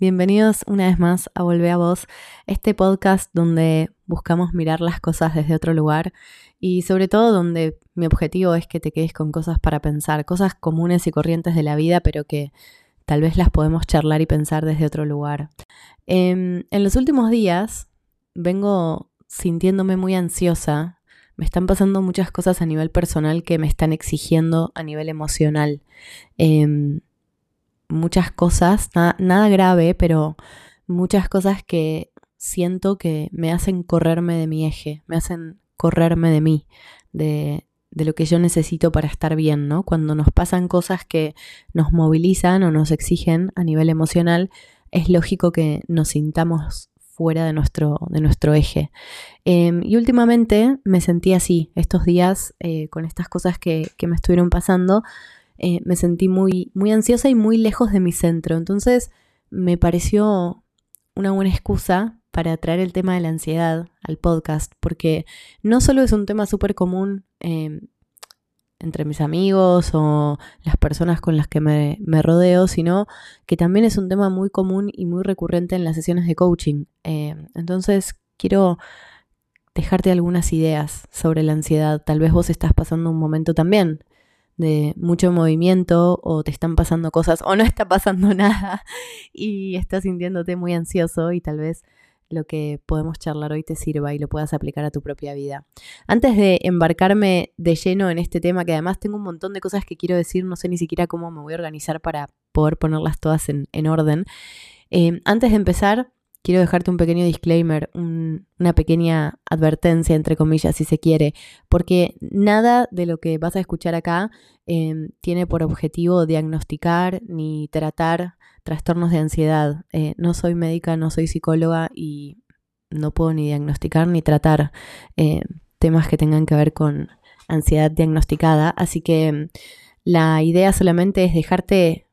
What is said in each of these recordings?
Bienvenidos una vez más a Volver a Vos, este podcast donde buscamos mirar las cosas desde otro lugar y sobre todo donde mi objetivo es que te quedes con cosas para pensar, cosas comunes y corrientes de la vida, pero que tal vez las podemos charlar y pensar desde otro lugar. Em, en los últimos días vengo sintiéndome muy ansiosa, me están pasando muchas cosas a nivel personal que me están exigiendo a nivel emocional. Em, muchas cosas, nada grave, pero muchas cosas que siento que me hacen correrme de mi eje, me hacen correrme de mí, de, de lo que yo necesito para estar bien, ¿no? Cuando nos pasan cosas que nos movilizan o nos exigen a nivel emocional, es lógico que nos sintamos fuera de nuestro, de nuestro eje. Em, y últimamente me sentí así, estos días, eh, con estas cosas que, que me estuvieron pasando, eh, me sentí muy, muy ansiosa y muy lejos de mi centro. Entonces me pareció una buena excusa para traer el tema de la ansiedad al podcast, porque no solo es un tema súper común em, entre mis amigos o las personas con las que me, rodeo, sino que también es un tema muy común y muy recurrente en las sesiones de coaching. Em, entonces quiero dejarte algunas ideas sobre la ansiedad. Tal vez vos estás pasando un momento también de mucho movimiento o te están pasando cosas o no está pasando nada y estás sintiéndote muy ansioso y tal vez lo que podemos charlar hoy te sirva y lo puedas aplicar a tu propia vida. Antes de embarcarme de lleno en este tema, que además tengo un montón de cosas que quiero decir, no sé ni siquiera cómo me voy a organizar para poder ponerlas todas en, orden. Eh, antes de empezar, quiero dejarte un pequeño disclaimer, una pequeña advertencia, entre comillas, si se quiere, porque nada de lo que vas a escuchar acá em, tiene por objetivo diagnosticar ni tratar trastornos de ansiedad. Eh, no soy médica, no soy psicóloga y no puedo ni diagnosticar ni tratar eh, temas que tengan que ver con ansiedad diagnosticada, así que em, la idea solamente es dejarte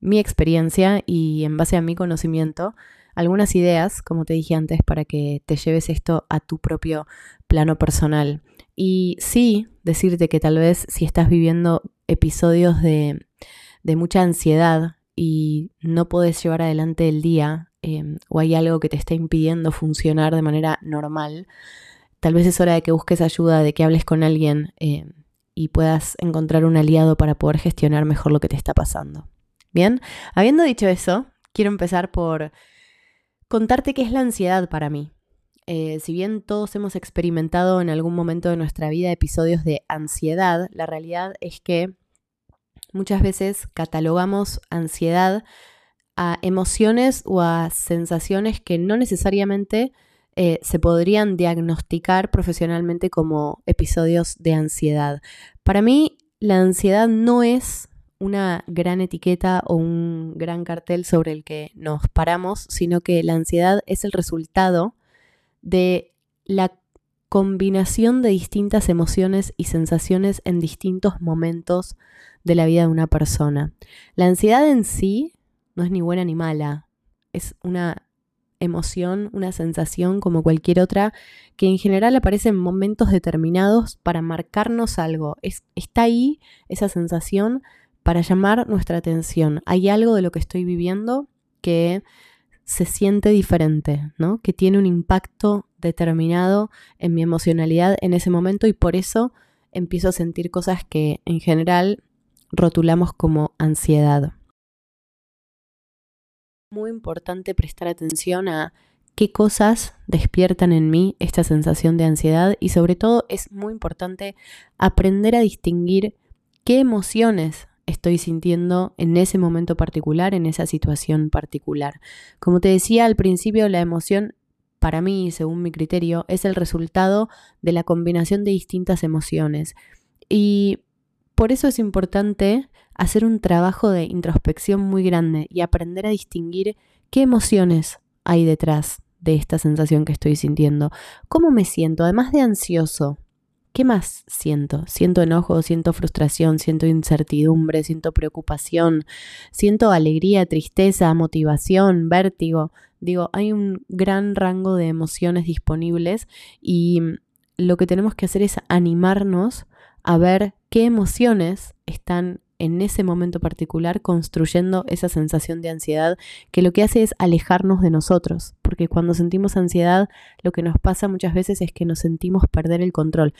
mi experiencia y en base a mi conocimiento, algunas ideas, como te dije antes, para que te lleves esto a tu propio plano personal. Y sí, decirte que tal vez si estás viviendo episodios de, mucha ansiedad y no puedes llevar adelante el día em, o hay algo que te está impidiendo funcionar de manera normal, tal vez es hora de que busques ayuda, de que hables con alguien em, y puedas encontrar un aliado para poder gestionar mejor lo que te está pasando. Bien, habiendo dicho eso, quiero empezar por contarte qué es la ansiedad para mí. Eh, si bien todos hemos experimentado en algún momento de nuestra vida episodios de ansiedad, la realidad es que muchas veces catalogamos ansiedad a emociones o a sensaciones que no necesariamente eh, se podrían diagnosticar profesionalmente como episodios de ansiedad. Para mí, la ansiedad no es una gran etiqueta o un gran cartel sobre el que nos paramos, sino que la ansiedad es el resultado de la combinación de distintas emociones y sensaciones en distintos momentos de la vida de una persona. La ansiedad en sí no es ni buena ni mala, es una emoción, una sensación como cualquier otra que en general aparece en momentos determinados para marcarnos algo. Es, está ahí esa sensación para llamar nuestra atención. Hay algo de lo que estoy viviendo que se siente diferente, ¿no? Que tiene un impacto determinado en mi emocionalidad en ese momento y por eso empiezo a sentir cosas que en general rotulamos como ansiedad. Muy importante prestar atención a qué cosas despiertan en mí esta sensación de ansiedad y sobre todo es muy importante aprender a distinguir qué emociones estoy sintiendo en ese momento particular, en esa situación particular. Como te decía al principio, la emoción para mí, según mi criterio, es el resultado de la combinación de distintas emociones. Y por eso es importante hacer un trabajo de introspección muy grande y aprender a distinguir qué emociones hay detrás de esta sensación que estoy sintiendo. ¿Cómo me siento? Además de ansioso, ¿Qué más siento? Siento enojo, siento frustración, siento incertidumbre, siento preocupación, siento alegría, tristeza, motivación, vértigo. Digo, hay un gran rango de emociones disponibles y lo que tenemos que hacer es animarnos a ver qué emociones están en ese momento particular construyendo esa sensación de ansiedad que lo que hace es alejarnos de nosotros, porque cuando sentimos ansiedad lo que nos pasa muchas veces es que nos sentimos perder el control.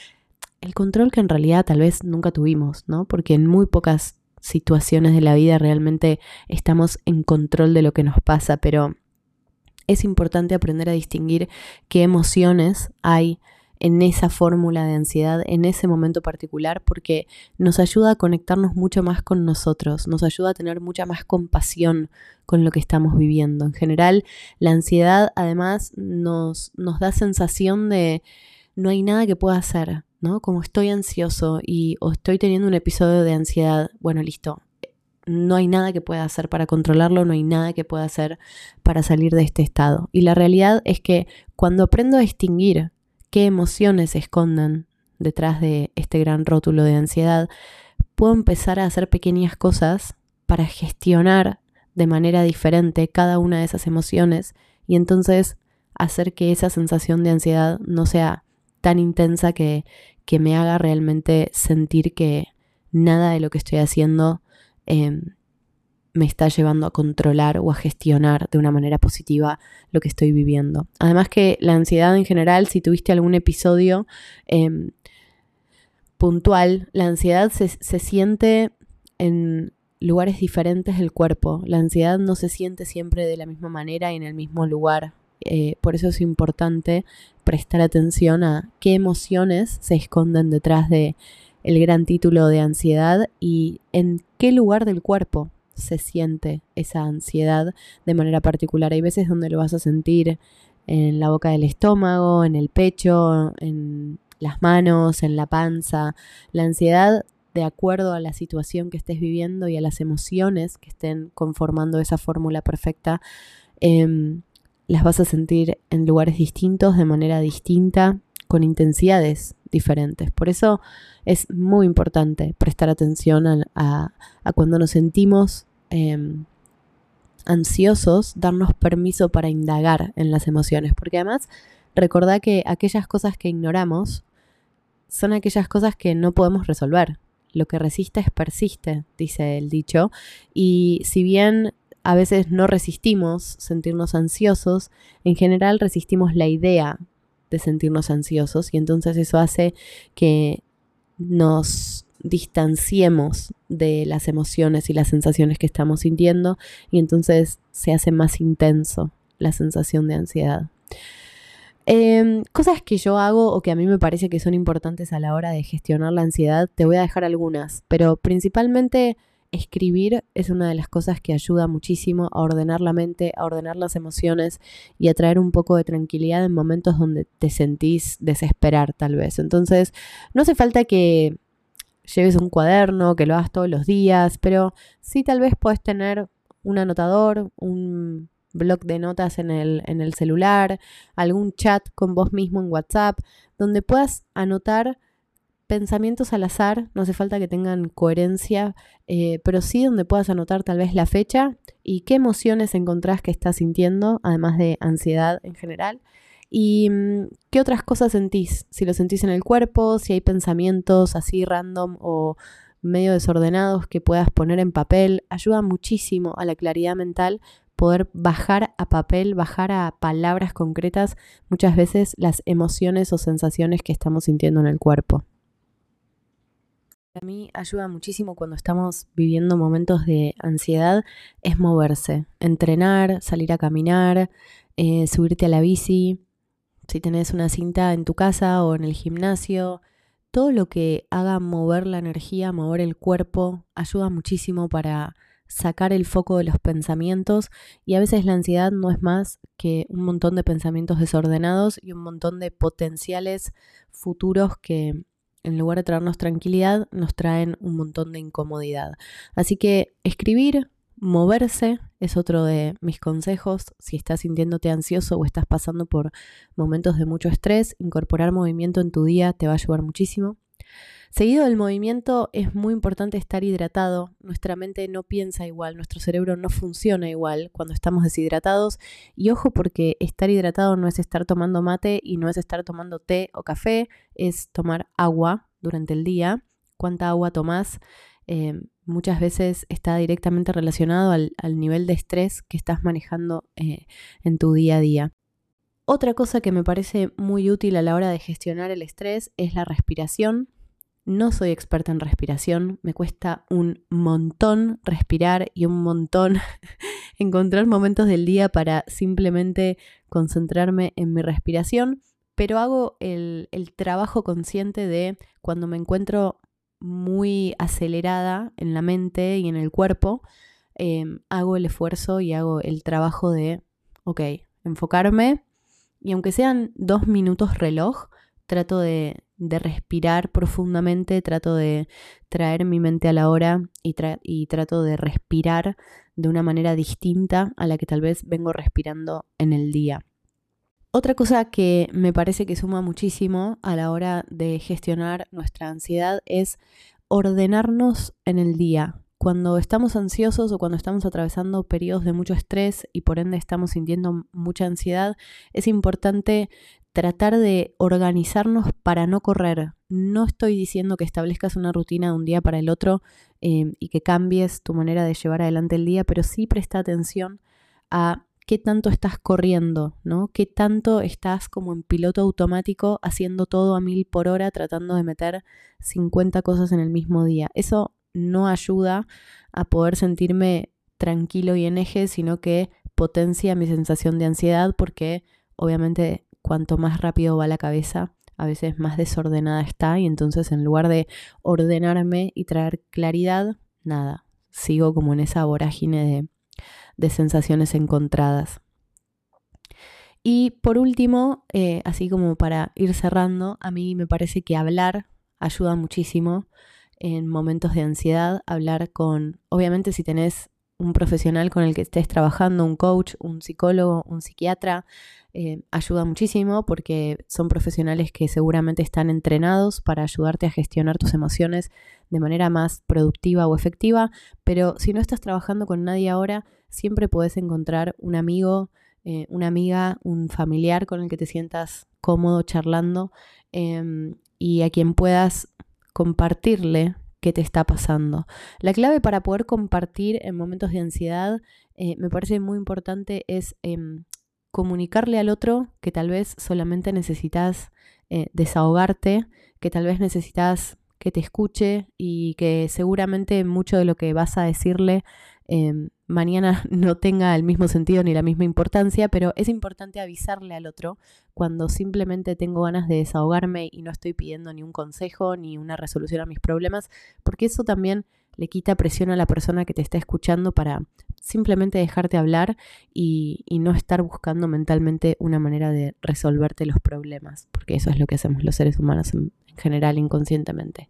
El control que en realidad tal vez nunca tuvimos, ¿no? Porque en muy pocas situaciones de la vida realmente estamos en control de lo que nos pasa, pero es importante aprender a distinguir qué emociones hay en esa fórmula de ansiedad, en ese momento particular, porque nos ayuda a conectarnos mucho más con nosotros, nos ayuda a tener mucha más compasión con lo que estamos viviendo. En general, la ansiedad además nos, nos da sensación de no hay nada que pueda hacer, Como estoy ansioso y o estoy teniendo un episodio de ansiedad, bueno, listo. No hay nada que pueda hacer para controlarlo, no hay nada que pueda hacer para salir de este estado. Y la realidad es que cuando aprendo a distinguir qué emociones se escondan detrás de este gran rótulo de ansiedad, puedo empezar a hacer pequeñas cosas para gestionar de manera diferente cada una de esas emociones y entonces hacer que esa sensación de ansiedad no sea tan intensa que, que me haga realmente sentir que nada de lo que estoy haciendo em, me está llevando a controlar o a gestionar de una manera positiva lo que estoy viviendo. Además que la ansiedad en general, si tuviste algún episodio em, puntual, la ansiedad se, siente en lugares diferentes del cuerpo. La ansiedad no se siente siempre de la misma manera y en el mismo lugar. Eh, por eso es importante prestar atención a qué emociones se esconden detrás de el gran título de ansiedad y en qué lugar del cuerpo se siente esa ansiedad de manera particular. Hay veces donde lo vas a sentir en la boca del estómago, en el pecho, en las manos, en la panza. La ansiedad, de acuerdo a la situación que estés viviendo y a las emociones que estén conformando esa fórmula perfecta, em, las vas a sentir en lugares distintos, de manera distinta, con intensidades diferentes. Por eso es muy importante prestar atención a, cuando nos sentimos em, ansiosos, darnos permiso para indagar en las emociones, porque además recordá que aquellas cosas que ignoramos son aquellas cosas que no podemos resolver. Lo que resiste persiste, dice el dicho, y si bien a veces no resistimos sentirnos ansiosos, en general resistimos la idea de sentirnos ansiosos y entonces eso hace que nos distanciemos de las emociones y las sensaciones que estamos sintiendo y entonces se hace más intenso la sensación de ansiedad. Em, cosas que yo hago o que a mí me parece que son importantes a la hora de gestionar la ansiedad, te voy a dejar algunas, pero principalmente escribir es una de las cosas que ayuda muchísimo a ordenar la mente, a ordenar las emociones y a traer un poco de tranquilidad en momentos donde te sentís desesperar tal vez. Entonces, no hace falta que lleves un cuaderno, que lo hagas todos los días, pero sí tal vez puedes tener un anotador, un blog de notas en el, en el celular, algún chat con vos mismo en WhatsApp, donde puedas anotar pensamientos al azar, no hace falta que tengan coherencia, eh, pero sí donde puedas anotar tal vez la fecha y qué emociones encontrás que estás sintiendo, además de ansiedad en general. Y mm, qué otras cosas sentís, si lo sentís en el cuerpo, si hay pensamientos así random o medio desordenados que puedas poner en papel, ayuda muchísimo a la claridad mental poder bajar a papel, bajar a palabras concretas muchas veces las emociones o sensaciones que estamos sintiendo en el cuerpo. A mí ayuda muchísimo cuando estamos viviendo momentos de ansiedad es moverse, entrenar, salir a caminar, eh, subirte a la bici, si tenés una cinta en tu casa o en el gimnasio, todo lo que haga mover la energía, mover el cuerpo, ayuda muchísimo para sacar el foco de los pensamientos y a veces la ansiedad no es más que un montón de pensamientos desordenados y un montón de potenciales futuros que en lugar de traernos tranquilidad, nos traen un montón de incomodidad. Así que escribir, moverse es otro de mis consejos. Si estás sintiéndote ansioso o estás pasando por momentos de mucho estrés, incorporar movimiento en tu día te va a ayudar muchísimo. Seguido del movimiento es muy importante estar hidratado. Nuestra mente no piensa igual, nuestro cerebro no funciona igual cuando estamos deshidratados. Y ojo porque estar hidratado no es estar tomando mate y no es estar tomando té o café, es tomar agua durante el día. ¿Cuánta agua tomás? eh, muchas veces está directamente relacionado al, nivel de estrés que estás manejando eh, en tu día a día. Otra cosa que me parece muy útil a la hora de gestionar el estrés es la respiración. No soy experta en respiración, me cuesta un montón respirar y un montón encontrar momentos del día para simplemente concentrarme en mi respiración, pero hago el, trabajo consciente de cuando me encuentro muy acelerada en la mente y en el cuerpo, em, hago el esfuerzo y hago el trabajo de, ok, enfocarme y aunque sean dos minutos reloj, trato de, respirar profundamente, trato de traer mi mente a la hora y, y trato de respirar de una manera distinta a la que tal vez vengo respirando en el día. Otra cosa que me parece que suma muchísimo a la hora de gestionar nuestra ansiedad es ordenarnos en el día. Cuando estamos ansiosos o cuando estamos atravesando periodos de mucho estrés y por ende estamos sintiendo mucha ansiedad, es importante tratar de organizarnos para no correr. No estoy diciendo que establezcas una rutina de un día para el otro eh, y que cambies tu manera de llevar adelante el día, pero sí presta atención a qué tanto estás corriendo, ¿no? Qué tanto estás como en piloto automático haciendo todo a mil por hora tratando de meter 50 cosas en el mismo día. Eso no ayuda a poder sentirme tranquilo y en eje, sino que potencia mi sensación de ansiedad porque obviamente cuanto más rápido va la cabeza, a veces más desordenada está y entonces en lugar de ordenarme y traer claridad, nada, sigo como en esa vorágine de sensaciones encontradas. Y por último, eh, así como para ir cerrando, a mí me parece que hablar ayuda muchísimo en momentos de ansiedad, hablar con, obviamente si tenés un profesional con el que estés trabajando, un coach, un psicólogo, un psiquiatra, eh, ayuda muchísimo porque son profesionales que seguramente están entrenados para ayudarte a gestionar tus emociones de manera más productiva o efectiva, pero si no estás trabajando con nadie ahora, siempre puedes encontrar un amigo, eh, una amiga, un familiar con el que te sientas cómodo charlando em, y a quien puedas compartirle qué te está pasando. La clave para poder compartir en momentos de ansiedad eh, me parece muy importante es em, comunicarle al otro que tal vez solamente necesitas eh, desahogarte, que tal vez necesitas que te escuche y que seguramente mucho de lo que vas a decirle Em, mañana no tenga el mismo sentido ni la misma importancia, pero es importante avisarle al otro cuando simplemente tengo ganas de desahogarme y no estoy pidiendo ni un consejo ni una resolución a mis problemas, porque eso también le quita presión a la persona que te está escuchando para simplemente dejarte hablar y, no estar buscando mentalmente una manera de resolverte los problemas, porque eso es lo que hacemos los seres humanos en, general inconscientemente.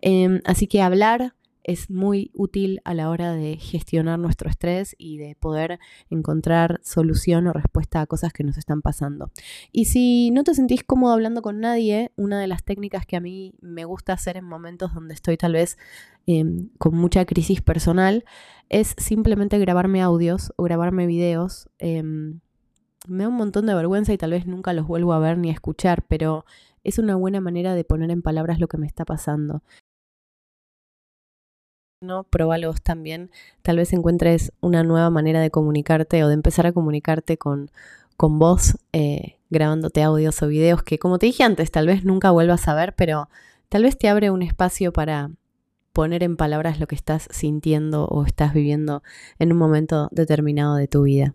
Em, así que hablar, es muy útil a la hora de gestionar nuestro estrés y de poder encontrar solución o respuesta a cosas que nos están pasando. Y si no te sentís cómodo hablando con nadie, una de las técnicas que a mí me gusta hacer en momentos donde estoy tal vez em, con mucha crisis personal es simplemente grabarme audios o grabarme videos. Em, me da un montón de vergüenza y tal vez nunca los vuelvo a ver ni a escuchar, pero es una buena manera de poner en palabras lo que me está pasando no, probalo también. Tal vez encuentres una nueva manera de comunicarte o de empezar a comunicarte con, con vos, eh, grabándote audios o videos que, como te dije antes, tal vez nunca vuelvas a ver, pero tal vez te abre un espacio para poner en palabras lo que estás sintiendo o estás viviendo en un momento determinado de tu vida.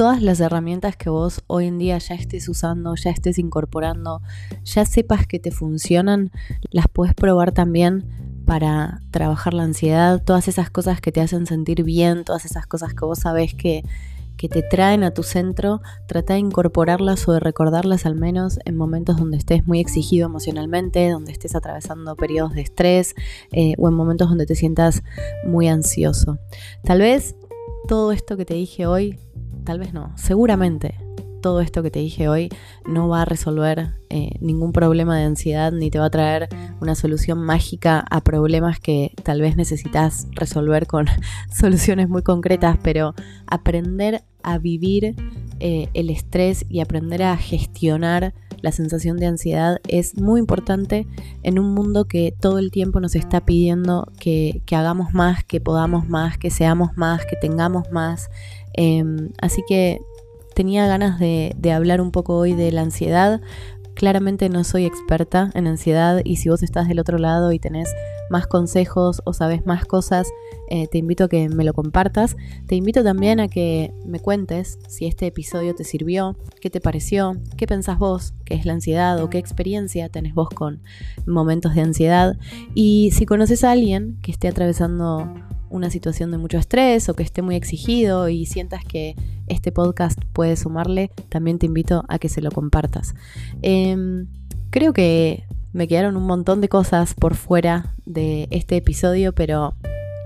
Todas las herramientas que vos hoy en día ya estés usando, ya estés incorporando, ya sepas que te funcionan, las puedes probar también para trabajar la ansiedad, todas esas cosas que te hacen sentir bien, todas esas cosas que vos sabés que, que te traen a tu centro, trata de incorporarlas o de recordarlas al menos en momentos donde estés muy exigido emocionalmente, donde estés atravesando periodos de estrés eh, o en momentos donde te sientas muy ansioso. Tal vez todo esto que te dije hoy tal vez no, seguramente todo esto que te dije hoy no va a resolver eh, ningún problema de ansiedad ni te va a traer una solución mágica a problemas que tal vez necesitas resolver con soluciones muy concretas, pero aprender a vivir eh, el estrés y aprender a gestionar la sensación de ansiedad es muy importante en un mundo que todo el tiempo nos está pidiendo que, hagamos más, que podamos más, que seamos más, que tengamos más. Em, así que tenía ganas de, hablar un poco hoy de la ansiedad. Claramente no soy experta en ansiedad y si vos estás del otro lado y tenés más consejos o sabes más cosas, eh, te invito a que me lo compartas. Te invito también a que me cuentes si este episodio te sirvió, qué te pareció, qué pensás vos, qué es la ansiedad o qué experiencia tenés vos con momentos de ansiedad. Y si conoces a alguien que esté atravesando una situación de mucho estrés o que esté muy exigido y sientas que este podcast puede sumarle, también te invito a que se lo compartas. Em, creo que me quedaron un montón de cosas por fuera de este episodio, pero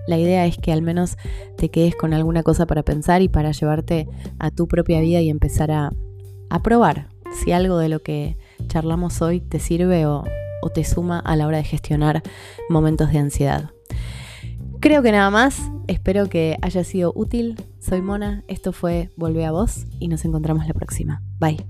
la idea es que al menos te quedes con alguna cosa para pensar y para llevarte a tu propia vida y empezar a, probar si algo de lo que charlamos hoy te sirve o, o te suma a la hora de gestionar momentos de ansiedad. Creo que nada más. Espero que haya sido útil. Soy Mona, esto fue Volvé a Vos y nos encontramos la próxima. Bye.